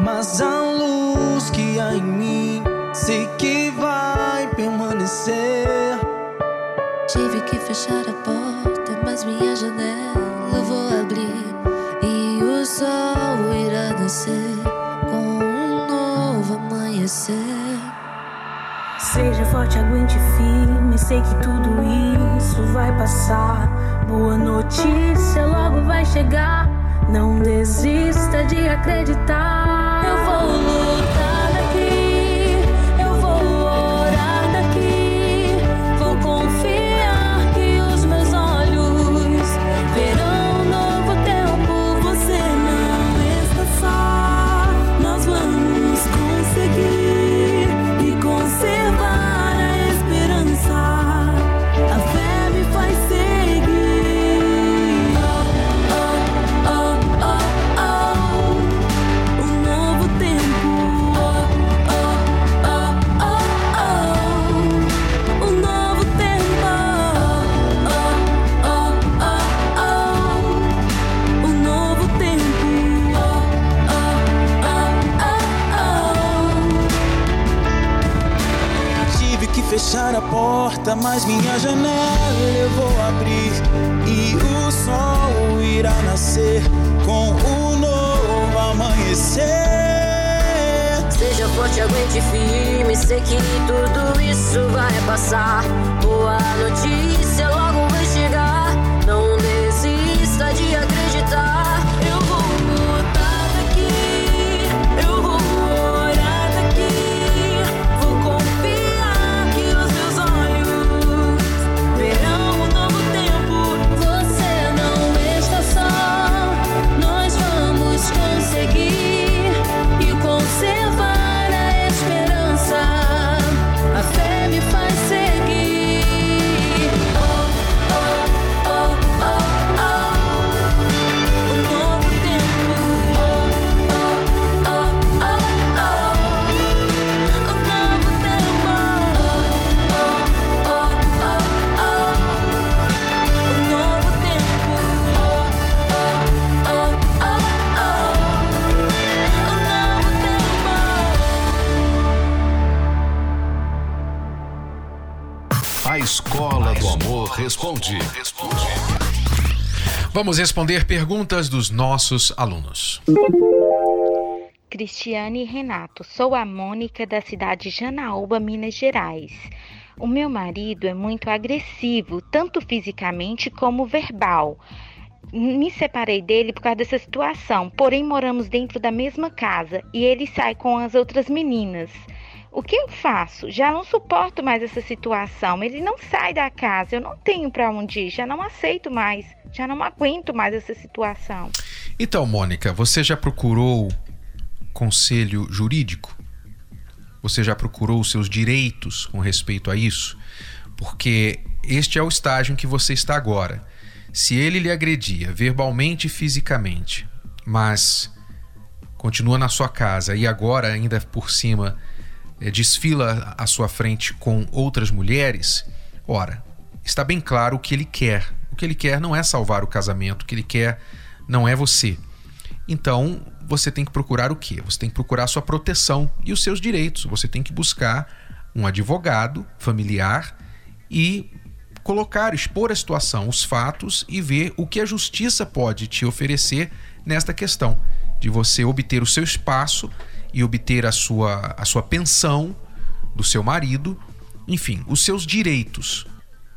mas a luz que há em mim sei que vai permanecer. Tive que fechar a porta, mas minha janela eu vou abrir e o sol irá nascer com um novo amanhecer. Seja forte, aguente firme, sei que tudo isso vai passar. Boa notícia logo vai chegar. Não desista de acreditar. porta, mas minha janela eu vou abrir. E o sol irá nascer com o novo amanhecer. Seja forte, aguente firme, sei que tudo isso vai passar. Boa notícia logo vai chegar. Não desista de acreditar. Responde. Vamos responder perguntas dos nossos alunos. Cristiane Renato, sou a Mônica da cidade de Janaúba, Minas Gerais. O meu marido é muito agressivo, tanto fisicamente como verbal. Me separei dele por causa dessa situação, porém moramos dentro da mesma casa e ele sai com as outras meninas. O que eu faço? Já não suporto mais essa situação. Ele não sai da casa, eu não tenho para onde ir, já não aceito mais, já não aguento mais essa situação. Então, Mônica, você já procurou conselho jurídico? Você já procurou os seus direitos com respeito a isso? Porque este é o estágio em que você está agora. Se ele lhe agredia verbalmente e fisicamente, mas continua na sua casa e agora ainda por cima desfila à sua frente com outras mulheres, ora, está bem claro o que ele quer. O que ele quer não é salvar o casamento, o que ele quer não é você. Então, você tem que procurar o quê? Você tem que procurar sua proteção e os seus direitos. Você tem que buscar um advogado familiar e colocar, expor a situação, os fatos e ver o que a justiça pode te oferecer nesta questão de você obter o seu espaço e obter a sua, a sua pensão do seu marido, enfim, os seus direitos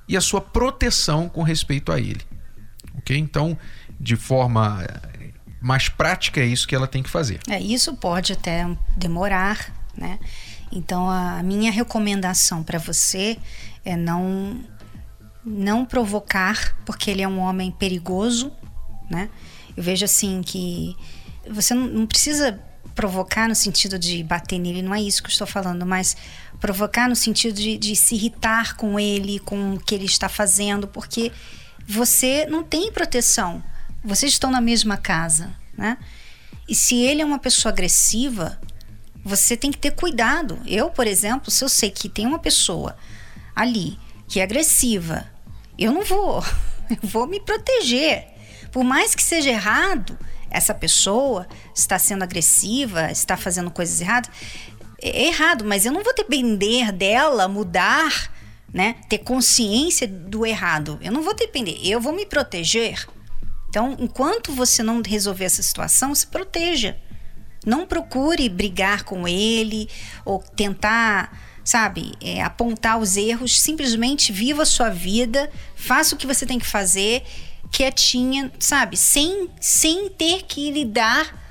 e a sua proteção com respeito a ele. Ok? Então, de forma eh, mais prática, é isso que ela tem que fazer. É, isso pode até demorar, né? Então, a minha recomendação para você é não não provocar, porque ele é um homem perigoso, né? Eu vejo assim que você não, não precisa provocar no sentido de bater nele, não é isso que eu estou falando, mas provocar no sentido de, de se irritar com ele, com o que ele está fazendo, porque você não tem proteção. Vocês estão na mesma casa, né? E se ele é uma pessoa agressiva, você tem que ter cuidado. Eu, por exemplo, se eu sei que tem uma pessoa ali que é agressiva, eu não vou. Eu vou me proteger. Por mais que seja errado, essa pessoa está sendo agressiva, está fazendo coisas erradas, é errado, mas eu não vou depender dela mudar, né? Ter consciência do errado. Eu não vou depender, eu vou me proteger. Então, enquanto você não resolver essa situação, se proteja. Não procure brigar com ele ou tentar, sabe, é, apontar os erros. Simplesmente viva a sua vida, faça o que você tem que fazer quietinha, sabe? Sem, sem ter que lidar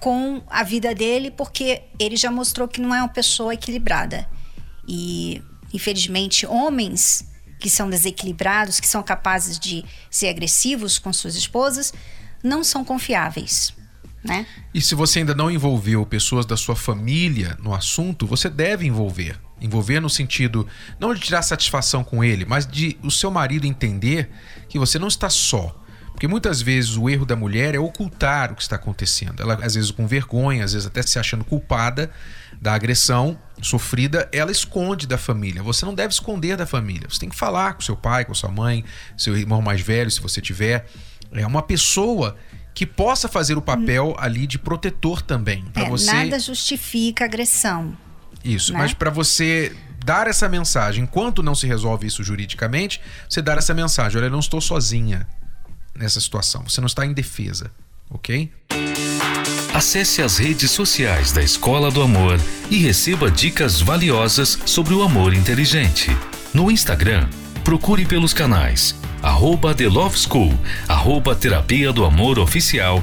com a vida dele, porque ele já mostrou que não é uma pessoa equilibrada. E, infelizmente, homens que são desequilibrados, que são capazes de ser agressivos com suas esposas, não são confiáveis. Né? E se você ainda não envolveu pessoas da sua família no assunto, você deve envolver. Envolver no sentido não de tirar satisfação com ele, mas de o seu marido entender que você não está só. Porque muitas vezes o erro da mulher é ocultar o que está acontecendo. Ela, às vezes, com vergonha, às vezes até se achando culpada da agressão sofrida, ela esconde da família. Você não deve esconder da família. Você tem que falar com seu pai, com sua mãe, seu irmão mais velho, se você tiver. É uma pessoa que possa fazer o papel ali de protetor também. É, você... Nada justifica agressão. Isso, né? mas para você dar essa mensagem, enquanto não se resolve isso juridicamente, você dar essa mensagem: olha, eu não estou sozinha nessa situação, você não está em defesa, ok? Acesse as redes sociais da Escola do Amor e receba dicas valiosas sobre o amor inteligente. No Instagram, procure pelos canais arroba The Love School, arroba Terapia do Amor Oficial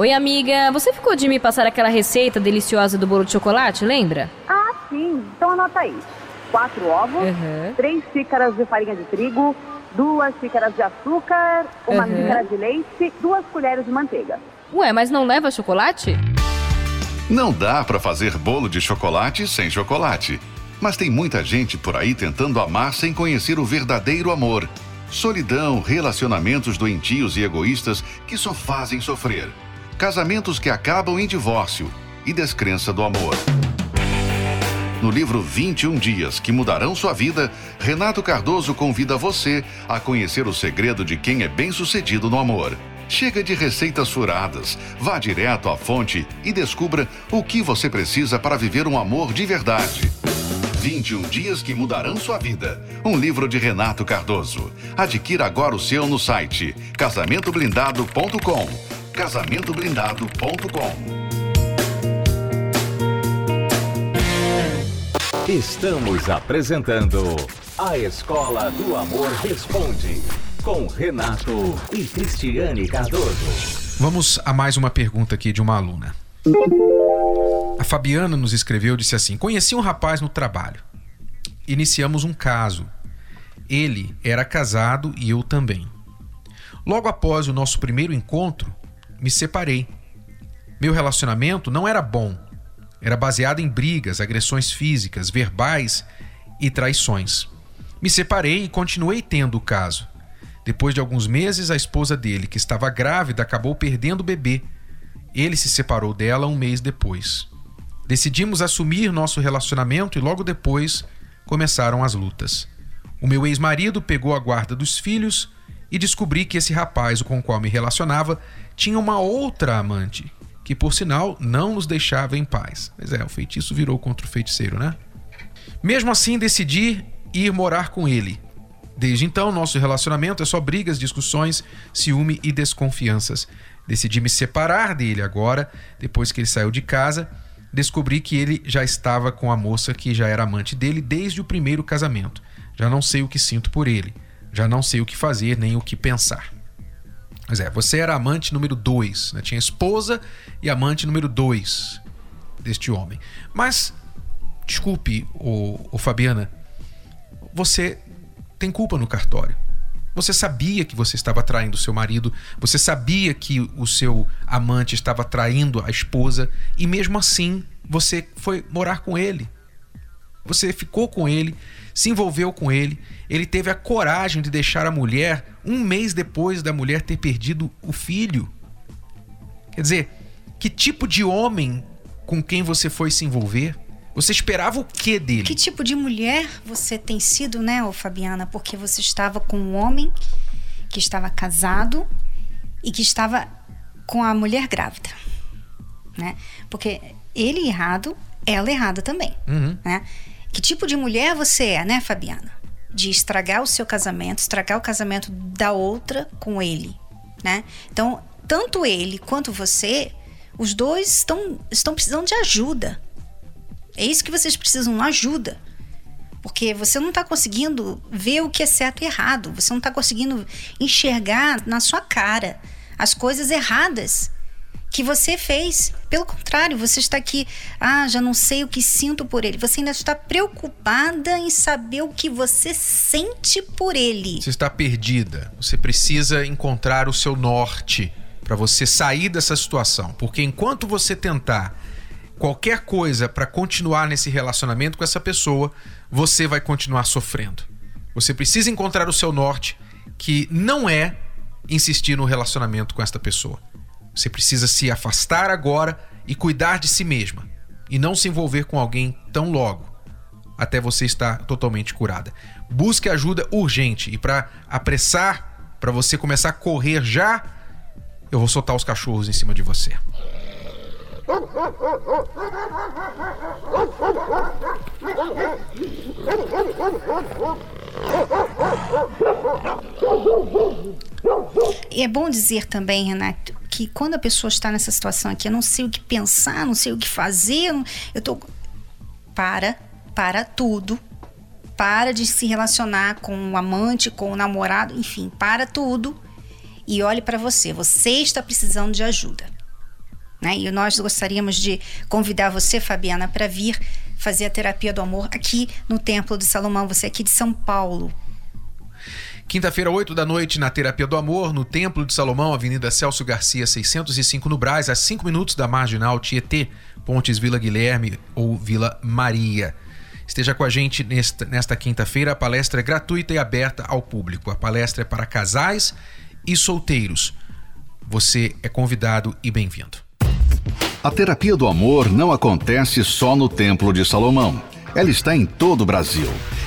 Oi, amiga. Você ficou de me passar aquela receita deliciosa do bolo de chocolate, lembra? Ah, sim. Então anota aí. Quatro ovos, uhum. três xícaras de farinha de trigo, duas xícaras de açúcar, uma uhum. xícara de leite, duas colheres de manteiga. Ué, mas não leva chocolate? Não dá para fazer bolo de chocolate sem chocolate. Mas tem muita gente por aí tentando amar sem conhecer o verdadeiro amor. Solidão, relacionamentos doentios e egoístas que só fazem sofrer casamentos que acabam em divórcio e descrença do amor. No livro 21 Dias que Mudarão Sua Vida, Renato Cardoso convida você a conhecer o segredo de quem é bem-sucedido no amor. Chega de receitas furadas, vá direto à fonte e descubra o que você precisa para viver um amor de verdade. 21 Dias que Mudarão Sua Vida. Um livro de Renato Cardoso. Adquira agora o seu no site casamentoblindado.com casamentoblindado.com. Estamos apresentando A Escola do Amor Responde com Renato e Cristiane Cardoso. Vamos a mais uma pergunta aqui de uma aluna. A Fabiana nos escreveu disse assim: Conheci um rapaz no trabalho. Iniciamos um caso. Ele era casado e eu também. Logo após o nosso primeiro encontro, me separei. Meu relacionamento não era bom. Era baseado em brigas, agressões físicas, verbais e traições. Me separei e continuei tendo o caso. Depois de alguns meses, a esposa dele, que estava grávida, acabou perdendo o bebê. Ele se separou dela um mês depois. Decidimos assumir nosso relacionamento e logo depois começaram as lutas. O meu ex-marido pegou a guarda dos filhos e descobri que esse rapaz com o qual me relacionava tinha uma outra amante, que por sinal não nos deixava em paz. Mas é, o feitiço virou contra o feiticeiro, né? Mesmo assim, decidi ir morar com ele. Desde então, nosso relacionamento é só brigas, discussões, ciúme e desconfianças. Decidi me separar dele agora, depois que ele saiu de casa. Descobri que ele já estava com a moça que já era amante dele desde o primeiro casamento. Já não sei o que sinto por ele. Já não sei o que fazer nem o que pensar. Mas é, você era amante número dois, né? Tinha esposa e amante número dois deste homem. Mas, desculpe, o, o Fabiana, você tem culpa no cartório. Você sabia que você estava traindo seu marido, você sabia que o seu amante estava traindo a esposa e mesmo assim você foi morar com ele. Você ficou com ele, se envolveu com ele, ele teve a coragem de deixar a mulher um mês depois da mulher ter perdido o filho. Quer dizer, que tipo de homem com quem você foi se envolver? Você esperava o que dele? Que tipo de mulher você tem sido, né, ô Fabiana? Porque você estava com um homem que estava casado e que estava com a mulher grávida, né? Porque ele errado, ela errada também, uhum. né? Que tipo de mulher você é, né, Fabiana? De estragar o seu casamento, estragar o casamento da outra com ele, né? Então, tanto ele quanto você, os dois estão, estão precisando de ajuda, é isso que vocês precisam, ajuda. Porque você não está conseguindo ver o que é certo e errado. Você não está conseguindo enxergar na sua cara as coisas erradas que você fez. Pelo contrário, você está aqui, ah, já não sei o que sinto por ele. Você ainda está preocupada em saber o que você sente por ele. Você está perdida. Você precisa encontrar o seu norte para você sair dessa situação. Porque enquanto você tentar qualquer coisa para continuar nesse relacionamento com essa pessoa, você vai continuar sofrendo. Você precisa encontrar o seu norte, que não é insistir no relacionamento com esta pessoa. Você precisa se afastar agora e cuidar de si mesma e não se envolver com alguém tão logo até você estar totalmente curada. Busque ajuda urgente e para apressar, para você começar a correr já, eu vou soltar os cachorros em cima de você. E é bom dizer também, Renato, que quando a pessoa está nessa situação aqui, eu não sei o que pensar, não sei o que fazer, eu tô. Para, para tudo. Para de se relacionar com o amante, com o namorado, enfim, para tudo e olhe para você. Você está precisando de ajuda. Né? E nós gostaríamos de convidar você, Fabiana, para vir fazer a terapia do amor aqui no Templo de Salomão, você é aqui de São Paulo. Quinta-feira, 8 da noite, na Terapia do Amor, no Templo de Salomão, Avenida Celso Garcia, 605 no Brás, a 5 minutos da Marginal Tietê, Pontes Vila Guilherme ou Vila Maria. Esteja com a gente nesta, nesta quinta-feira. A palestra é gratuita e aberta ao público. A palestra é para casais e solteiros. Você é convidado e bem-vindo. A terapia do amor não acontece só no Templo de Salomão. Ela está em todo o Brasil.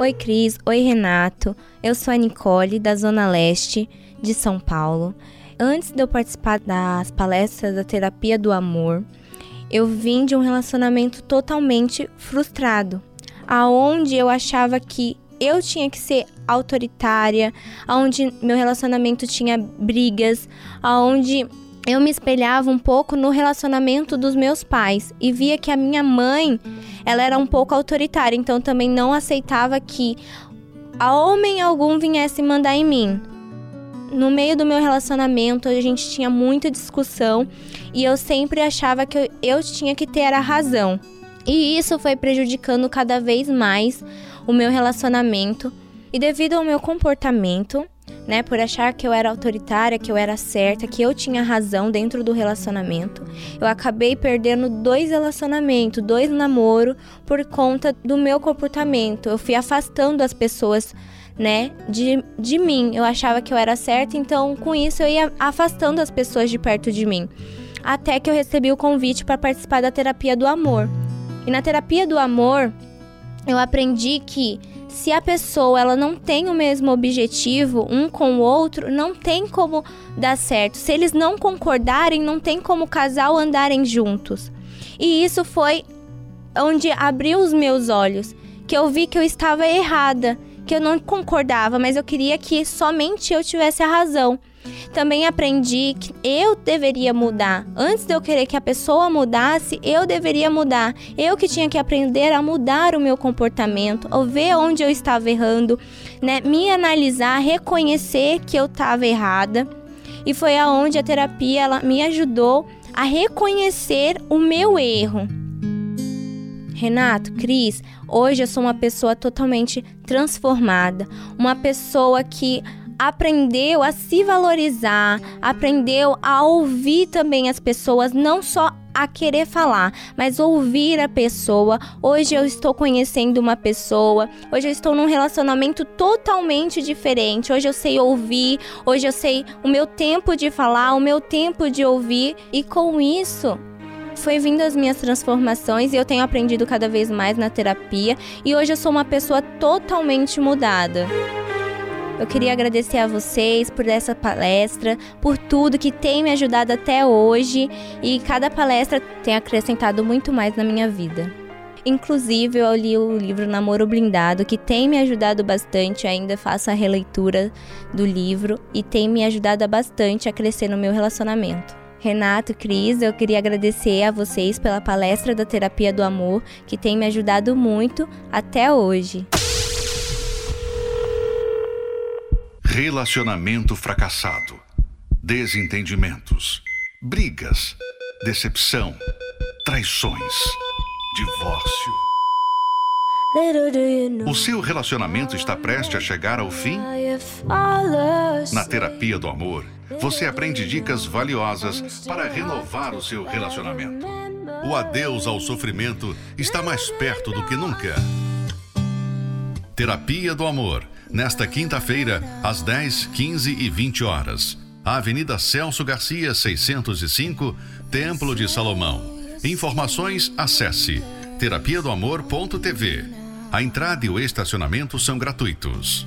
Oi, Cris. Oi, Renato. Eu sou a Nicole, da Zona Leste de São Paulo. Antes de eu participar das palestras da terapia do amor, eu vim de um relacionamento totalmente frustrado, aonde eu achava que eu tinha que ser autoritária, aonde meu relacionamento tinha brigas, aonde eu me espelhava um pouco no relacionamento dos meus pais e via que a minha mãe, ela era um pouco autoritária, então também não aceitava que a homem algum viesse mandar em mim. No meio do meu relacionamento, a gente tinha muita discussão e eu sempre achava que eu, eu tinha que ter a razão. E isso foi prejudicando cada vez mais o meu relacionamento. E devido ao meu comportamento, né, por achar que eu era autoritária, que eu era certa, que eu tinha razão dentro do relacionamento, eu acabei perdendo dois relacionamentos, dois namoros por conta do meu comportamento. Eu fui afastando as pessoas, né, de, de mim. Eu achava que eu era certa, então com isso eu ia afastando as pessoas de perto de mim. Até que eu recebi o convite para participar da terapia do amor. E na terapia do amor, eu aprendi que se a pessoa ela não tem o mesmo objetivo um com o outro, não tem como dar certo. Se eles não concordarem, não tem como o casal andarem juntos. E isso foi onde abriu os meus olhos, que eu vi que eu estava errada, que eu não concordava, mas eu queria que somente eu tivesse a razão. Também aprendi que eu deveria mudar. Antes de eu querer que a pessoa mudasse, eu deveria mudar. Eu que tinha que aprender a mudar o meu comportamento, ou ver onde eu estava errando, né? Me analisar, reconhecer que eu estava errada. E foi aonde a terapia ela me ajudou a reconhecer o meu erro. Renato, Cris, hoje eu sou uma pessoa totalmente transformada, uma pessoa que aprendeu a se valorizar, aprendeu a ouvir também as pessoas, não só a querer falar, mas ouvir a pessoa. Hoje eu estou conhecendo uma pessoa, hoje eu estou num relacionamento totalmente diferente. Hoje eu sei ouvir, hoje eu sei o meu tempo de falar, o meu tempo de ouvir, e com isso foi vindo as minhas transformações e eu tenho aprendido cada vez mais na terapia e hoje eu sou uma pessoa totalmente mudada. Eu queria agradecer a vocês por essa palestra, por tudo que tem me ajudado até hoje e cada palestra tem acrescentado muito mais na minha vida. Inclusive, eu li o livro Namoro Blindado, que tem me ajudado bastante. Ainda faço a releitura do livro e tem me ajudado bastante a crescer no meu relacionamento. Renato, Cris, eu queria agradecer a vocês pela palestra da Terapia do Amor, que tem me ajudado muito até hoje. Relacionamento fracassado, desentendimentos, brigas, decepção, traições, divórcio. O seu relacionamento está prestes a chegar ao fim? Na terapia do amor, você aprende dicas valiosas para renovar o seu relacionamento. O adeus ao sofrimento está mais perto do que nunca. Terapia do amor nesta quinta-feira, às 10, 15 e 20 horas. Avenida Celso Garcia, 605, Templo de Salomão. Informações, acesse terapia do amor.tv. A entrada e o estacionamento são gratuitos.